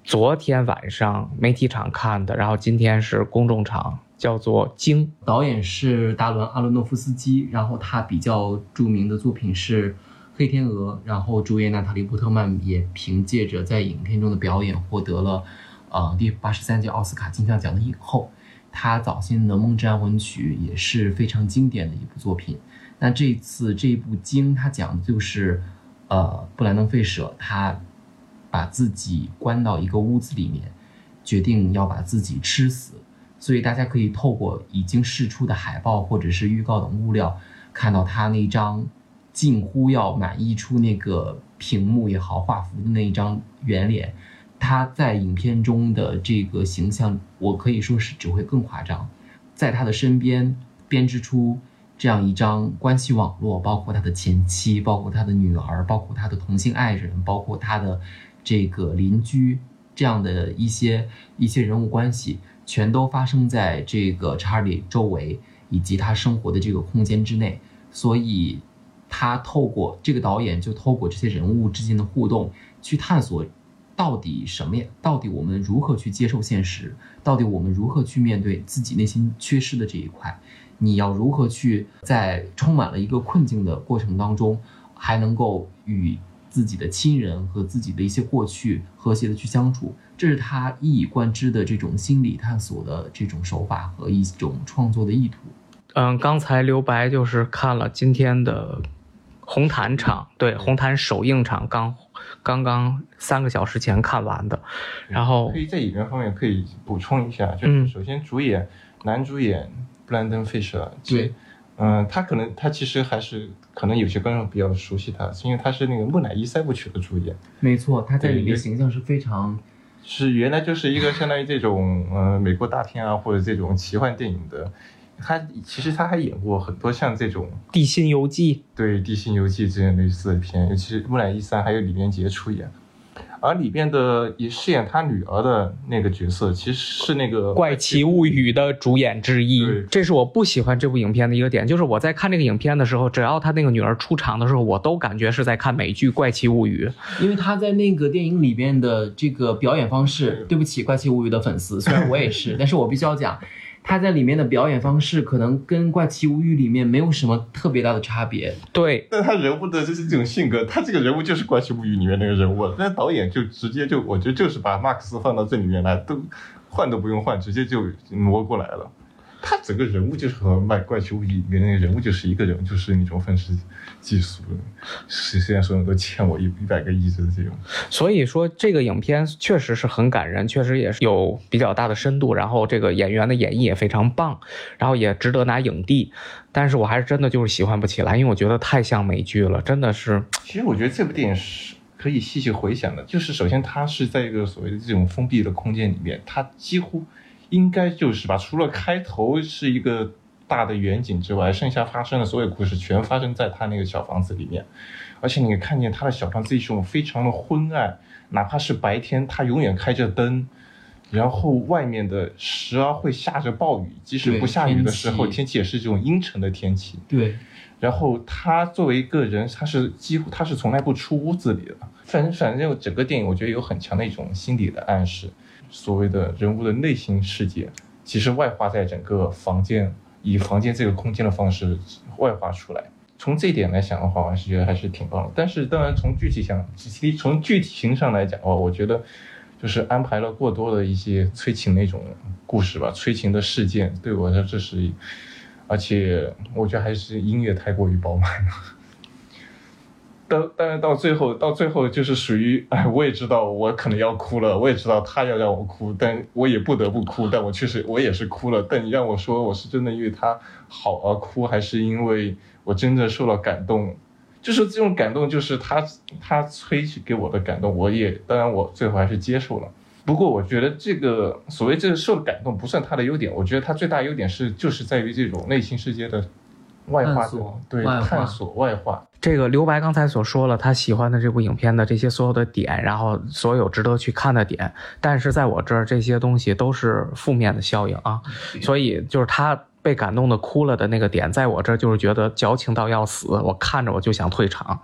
[SPEAKER 1] 昨天晚上媒体场看的，然后今天是公众场，叫做《鲸》，
[SPEAKER 2] 导演是达伦·阿伦诺夫斯基，然后他比较著名的作品是《黑天鹅》，然后主演娜塔莉·波特曼也凭借着在影片中的表演获得了，呃，第八十三届奥斯卡金像奖的影后。他早先的《梦之安魂曲》也是非常经典的一部作品。那这次这一部《鲸》，它讲的就是，呃，布兰登·费舍他把自己关到一个屋子里面，决定要把自己吃死。所以大家可以透过已经释出的海报或者是预告等物料，看到他那张近乎要满溢出那个屏幕也好画幅的那一张圆脸。他在影片中的这个形象，我可以说是只会更夸张。在他的身边编织出这样一张关系网络，包括他的前妻，包括他的女儿，包括他的同性爱人，包括他的这个邻居，这样的一些一些人物关系，全都发生在这个查理周围以及他生活的这个空间之内。所以，他透过这个导演就透过这些人物之间的互动，去探索。到底什么呀？到底我们如何去接受现实？到底我们如何去面对自己内心缺失的这一块？你要如何去在充满了一个困境的过程当中，还能够与自己的亲人和自己的一些过去和谐的去相处？这是他一以贯之的这种心理探索的这种手法和一种创作的意图。
[SPEAKER 1] 嗯，刚才留白就是看了今天的红毯场，对，红毯首映场刚。刚刚三个小时前看完的，然后
[SPEAKER 3] 可以在演员方面可以补充一下，就是首先主演、男主演布兰登·费舍，
[SPEAKER 2] 对，
[SPEAKER 3] 嗯，他可能他其实还是可能有些观众比较熟悉他，是因为他是那个《木乃伊三部曲》的主演，
[SPEAKER 2] 没错，他在里面形象是非常，
[SPEAKER 3] 是原来就是一个相当于这种呃美国大片啊或者这种奇幻电影的。他其实他还演过很多像这种《
[SPEAKER 1] 地心游记》
[SPEAKER 3] 对《地心游记》这样类似的片，尤其是《木乃伊三》还有李连杰出演，而里边的也饰演他女儿的那个角色，其实是那个《
[SPEAKER 1] 怪奇物语》的主演之一。这是我不喜欢这部影片的一个点，就是我在看这个影片的时候，只要他那个女儿出场的时候，我都感觉是在看美剧《怪奇物语》，
[SPEAKER 2] 因为他在那个电影里边的这个表演方式，对不起，《怪奇物语》的粉丝，虽然我也是，但是我必须要讲。他在里面的表演方式可能跟《怪奇物语》里面没有什么特别大的差别，
[SPEAKER 1] 对。
[SPEAKER 3] 但他人物的就是这种性格，他这个人物就是《怪奇物语》里面那个人物，那导演就直接就我觉得就是把马克思放到这里面来，都换都不用换，直接就挪过来了。他整个人物就是和《卖怪奇物语》里面那个人物就是一个人，就是那种愤世嫉俗的，虽然说都欠我一一百个亿的这种。
[SPEAKER 1] 所以说这个影片确实是很感人，确实也是有比较大的深度，然后这个演员的演绎也非常棒，然后也值得拿影帝。但是我还是真的就是喜欢不起来，因为我觉得太像美剧了，真的是。
[SPEAKER 3] 其实我觉得这部电影是可以细细回想的，就是首先它是在一个所谓的这种封闭的空间里面，它几乎。应该就是吧，除了开头是一个大的远景之外，剩下发生的所有故事全发生在他那个小房子里面，而且你看见他的小房子一种非常的昏暗，哪怕是白天，他永远开着灯，然后外面的时而会下着暴雨，即使不下雨的时候，天气也是这种阴沉的天气。
[SPEAKER 2] 对，
[SPEAKER 3] 然后他作为一个人，他是几乎他是从来不出屋子里的，反正反正整个电影我觉得有很强的一种心理的暗示。所谓的人物的内心世界，其实外化在整个房间，以房间这个空间的方式外化出来。从这一点来讲的话，我还是觉得还是挺棒的。但是，当然从具体想，从具体形上来讲哦，我觉得就是安排了过多的一些催情那种故事吧，催情的事件，对我来说这是，而且我觉得还是音乐太过于饱满了。但但是到最后，到最后就是属于，哎，我也知道我可能要哭了，我也知道他要让我哭，但我也不得不哭。但我确实我也是哭了。但你让我说，我是真的因为他好而哭，还是因为我真的受了感动？就是这种感动，就是他他催给我的感动，我也当然我最后还是接受了。不过我觉得这个所谓这个受的感动不算他的优点，我觉得他最大优点是就是在于这种内心世界的外化，对探索外化。
[SPEAKER 1] 这个刘白刚才所说了，他喜欢的这部影片的这些所有的点，然后所有值得去看的点，但是在我这儿这些东西都是负面的效应啊，所以就是他被感动的哭了的那个点，在我这儿就是觉得矫情到要死，我看着我就想退场，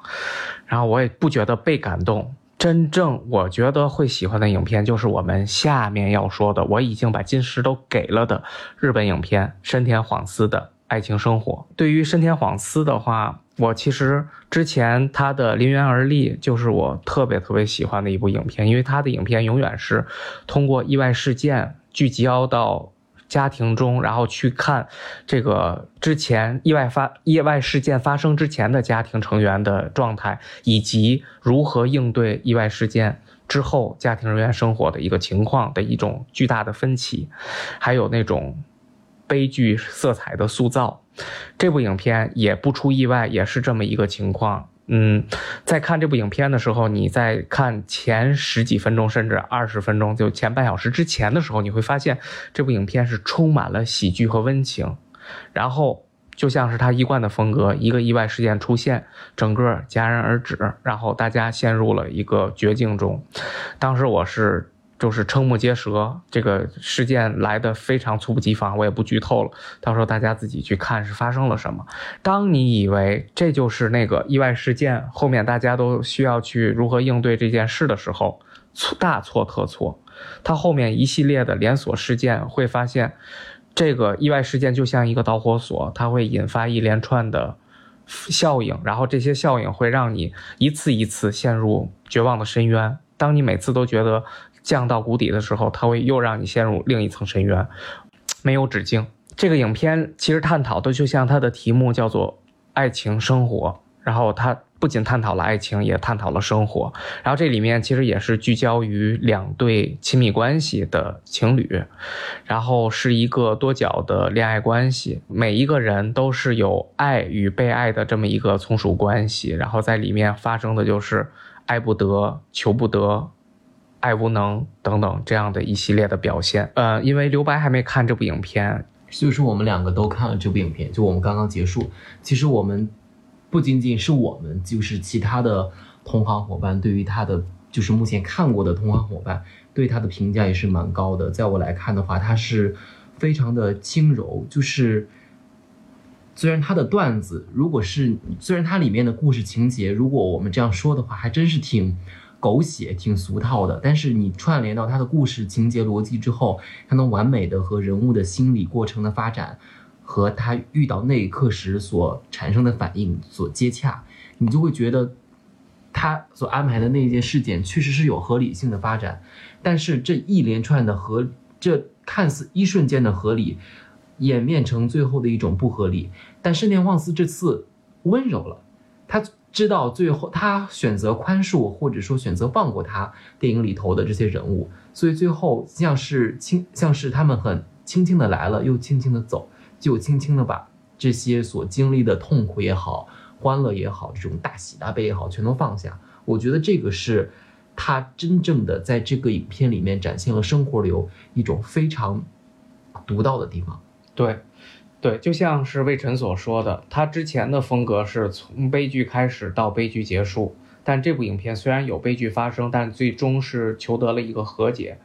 [SPEAKER 1] 然后我也不觉得被感动。真正我觉得会喜欢的影片，就是我们下面要说的，我已经把金石都给了的日本影片深田晃司的爱情生活。对于深田晃司的话。我其实之前他的《临园而立》就是我特别特别喜欢的一部影片，因为他的影片永远是通过意外事件聚焦到家庭中，然后去看这个之前意外发意外事件发生之前的家庭成员的状态，以及如何应对意外事件之后家庭人员生活的一个情况的一种巨大的分歧，还有那种悲剧色彩的塑造。这部影片也不出意外，也是这么一个情况。嗯，在看这部影片的时候，你在看前十几分钟，甚至二十分钟，就前半小时之前的时候，你会发现这部影片是充满了喜剧和温情。然后就像是他一贯的风格，一个意外事件出现，整个戛然而止，然后大家陷入了一个绝境中。当时我是。就是瞠目结舌，这个事件来的非常猝不及防，我也不剧透了，到时候大家自己去看是发生了什么。当你以为这就是那个意外事件，后面大家都需要去如何应对这件事的时候，错大错特错。它后面一系列的连锁事件会发现，这个意外事件就像一个导火索，它会引发一连串的效应，然后这些效应会让你一次一次陷入绝望的深渊。当你每次都觉得。降到谷底的时候，它会又让你陷入另一层深渊，没有止境。这个影片其实探讨的就像它的题目叫做“爱情生活”，然后它不仅探讨了爱情，也探讨了生活。然后这里面其实也是聚焦于两对亲密关系的情侣，然后是一个多角的恋爱关系，每一个人都是有爱与被爱的这么一个从属关系。然后在里面发生的就是爱不得，求不得。爱无能等等这样的一系列的表现，呃，因为刘白还没看这部影片，
[SPEAKER 2] 就是我们两个都看了这部影片，就我们刚刚结束。其实我们不仅仅是我们，就是其他的同行伙伴，对于他的就是目前看过的同行伙伴，对他的评价也是蛮高的。在我来看的话，他是非常的轻柔，就是虽然他的段子，如果是虽然它里面的故事情节，如果我们这样说的话，还真是挺。狗血挺俗套的，但是你串联到他的故事情节逻辑之后，他能完美的和人物的心理过程的发展，和他遇到那一刻时所产生的反应所接洽，你就会觉得他所安排的那件事件确实是有合理性的发展。但是这一连串的合，这看似一瞬间的合理，演变成最后的一种不合理。但圣殿旺斯这次温柔了，他。知道最后他选择宽恕，或者说选择放过他电影里头的这些人物，所以最后像是轻像是他们很轻轻的来了，又轻轻的走，就轻轻的把这些所经历的痛苦也好，欢乐也好，这种大喜大悲也好，全都放下。我觉得这个是他真正的在这个影片里面展现了生活流一种非常独到的地方。
[SPEAKER 1] 对。对，就像是魏晨所说的，他之前的风格是从悲剧开始到悲剧结束，但这部影片虽然有悲剧发生，但最终是求得了一个和解，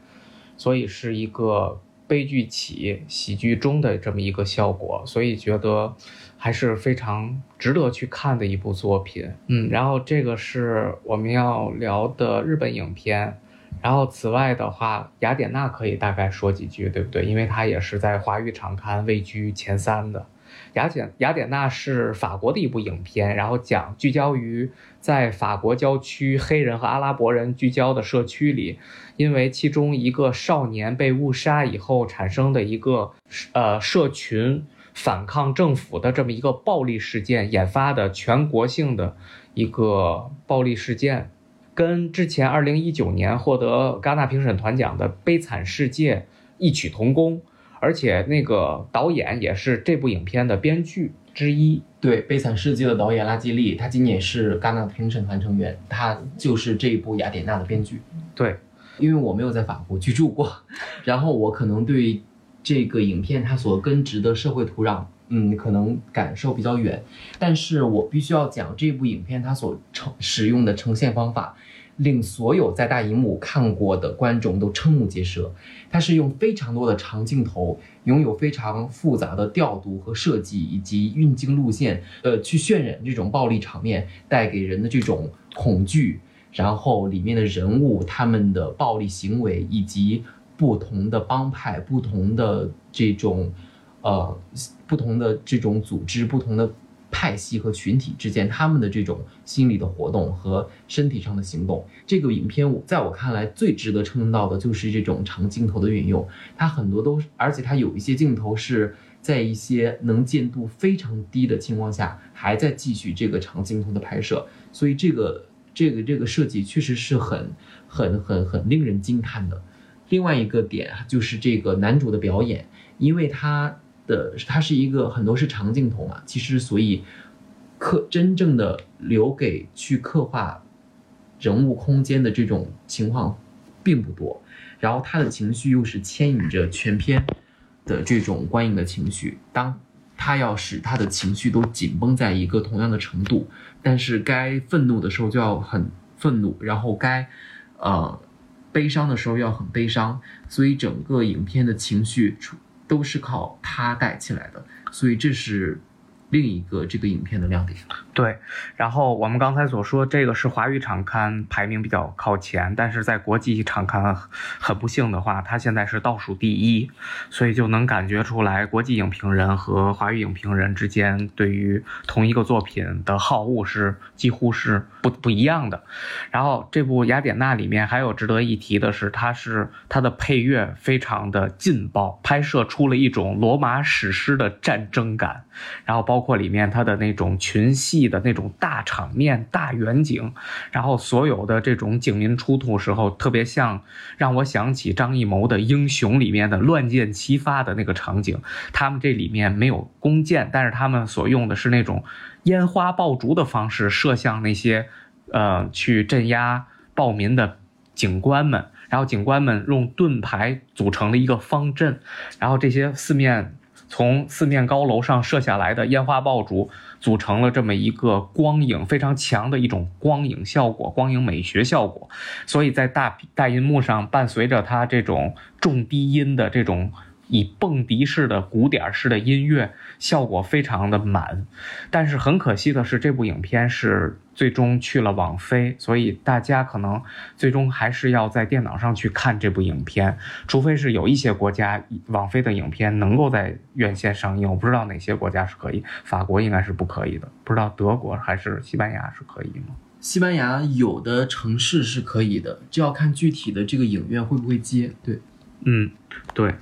[SPEAKER 1] 所以是一个悲剧起、喜剧终的这么一个效果，所以觉得还是非常值得去看的一部作品。嗯，然后这个是我们要聊的日本影片。然后，此外的话，雅典娜可以大概说几句，对不对？因为它也是在华语场刊位居前三的。雅典雅典娜是法国的一部影片，然后讲聚焦于在法国郊区黑人和阿拉伯人聚焦的社区里，因为其中一个少年被误杀以后产生的一个呃社群反抗政府的这么一个暴力事件引发的全国性的一个暴力事件。跟之前二零一九年获得戛纳评审团奖的《悲惨世界》异曲同工，而且那个导演也是这部影片的编剧之一。
[SPEAKER 2] 对，《悲惨世界》的导演拉基利，他今年是戛纳评审团成员，他就是这一部《雅典娜》的编剧。
[SPEAKER 1] 对，
[SPEAKER 2] 因为我没有在法国居住过，然后我可能对这个影片它所根植的社会土壤。嗯，可能感受比较远，但是我必须要讲这部影片它所呈使用的呈现方法，令所有在大荧幕看过的观众都瞠目结舌。它是用非常多的长镜头，拥有非常复杂的调度和设计，以及运镜路线，呃，去渲染这种暴力场面带给人的这种恐惧，然后里面的人物他们的暴力行为，以及不同的帮派、不同的这种。呃，不同的这种组织，不同的派系和群体之间他们的这种心理的活动和身体上的行动。这个影片我在我看来最值得称道的就是这种长镜头的运用，它很多都，而且它有一些镜头是在一些能见度非常低的情况下，还在继续这个长镜头的拍摄，所以这个这个这个设计确实是很很很很令人惊叹的。另外一个点就是这个男主的表演，因为他的他是一个很多是长镜头嘛，其实所以刻真正的留给去刻画人物空间的这种情况并不多，然后他的情绪又是牵引着全片的这种观影的情绪，当他要使他的情绪都紧绷在一个同样的程度，但是该愤怒的时候就要很愤怒，然后该呃。悲伤的时候要很悲伤，所以整个影片的情绪都是靠他带起来的，所以这是。另一个这个影片的亮点，
[SPEAKER 1] 对。然后我们刚才所说，这个是华语场刊排名比较靠前，但是在国际场刊很不幸的话，它现在是倒数第一，所以就能感觉出来国际影评人和华语影评人之间对于同一个作品的好恶是几乎是不不一样的。然后这部《雅典娜》里面还有值得一提的是，它是它的配乐非常的劲爆，拍摄出了一种罗马史诗的战争感，然后包。括里面它的那种群戏的那种大场面、大远景，然后所有的这种警民出突时候，特别像让我想起张艺谋的《英雄》里面的乱箭齐发的那个场景。他们这里面没有弓箭，但是他们所用的是那种烟花爆竹的方式射向那些呃去镇压暴民的警官们，然后警官们用盾牌组成了一个方阵，然后这些四面。从四面高楼上射下来的烟花爆竹，组成了这么一个光影非常强的一种光影效果、光影美学效果，所以在大大银幕上伴随着它这种重低音的这种。以蹦迪式的鼓点式的音乐效果非常的满，但是很可惜的是，这部影片是最终去了网飞，所以大家可能最终还是要在电脑上去看这部影片，除非是有一些国家网飞的影片能够在院线上映，我不知道哪些国家是可以，法国应该是不可以的，不知道德国还是西班牙是可以吗？
[SPEAKER 2] 西班牙有的城市是可以的，这要看具体的这个影院会不会接。对，
[SPEAKER 1] 嗯，对。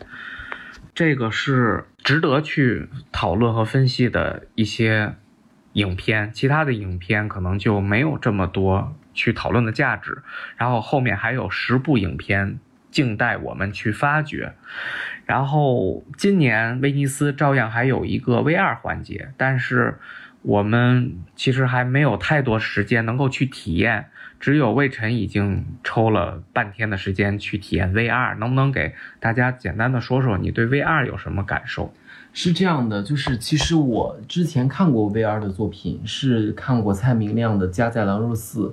[SPEAKER 1] 这个是值得去讨论和分析的一些影片，其他的影片可能就没有这么多去讨论的价值。然后后面还有十部影片静待我们去发掘。然后今年威尼斯照样还有一个 VR 环节，但是我们其实还没有太多时间能够去体验。只有魏晨已经抽了半天的时间去体验 VR，能不能给大家简单的说说你对 VR 有什么感受？
[SPEAKER 2] 是这样的，就是其实我之前看过 VR 的作品，是看过蔡明亮的《家在狼肉寺》，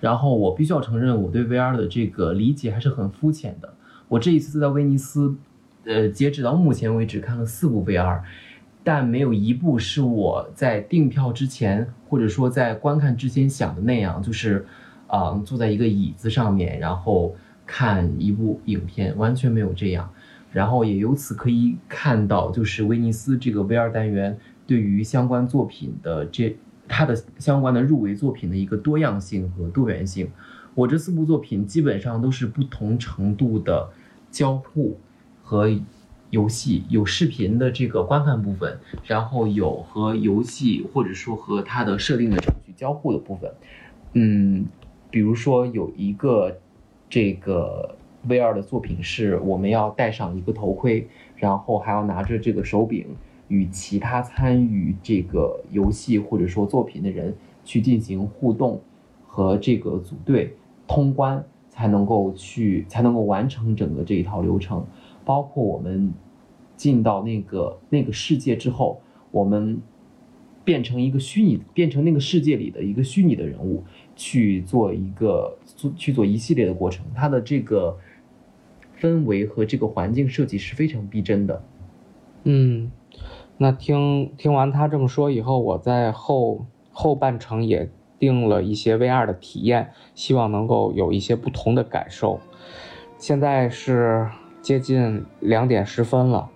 [SPEAKER 2] 然后我必须要承认，我对 VR 的这个理解还是很肤浅的。我这一次在威尼斯，呃，截止到目前为止看了四部 VR，但没有一部是我在订票之前或者说在观看之前想的那样，就是。啊，坐在一个椅子上面，然后看一部影片，完全没有这样。然后也由此可以看到，就是威尼斯这个 VR 单元对于相关作品的这它的相关的入围作品的一个多样性和多元性。我这四部作品基本上都是不同程度的交互和游戏，有视频的这个观看部分，然后有和游戏或者说和它的设定的程序交互的部分，嗯。比如说有一个这个 VR 的作品，是我们要戴上一个头盔，然后还要拿着这个手柄，与其他参与这个游戏或者说作品的人去进行互动，和这个组队通关，才能够去才能够完成整个这一套流程。包括我们进到那个那个世界之后，我们变成一个虚拟，变成那个世界里的一个虚拟的人物。去做一个做去做一系列的过程，它的这个氛围和这个环境设计是非常逼真的。
[SPEAKER 1] 嗯，那听听完他这么说以后，我在后后半程也定了一些 VR 的体验，希望能够有一些不同的感受。现在是接近两点十分了，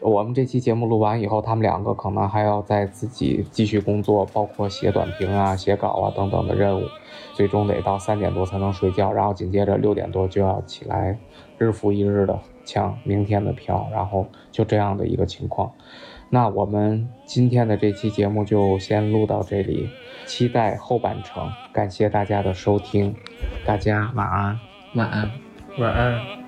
[SPEAKER 1] 我们这期节目录完以后，他们两个可能还要再自己继续工作，包括写短评啊、写稿啊等等的任务，最终得到三点多才能睡觉，然后紧接着六点多就要起来，日复一日的抢明天的票，然后就这样的一个情况。那我们今天的这期节目就先录到这里，期待后半程。感谢大家的收听，大家晚安。
[SPEAKER 4] 晚安。
[SPEAKER 3] 晚安。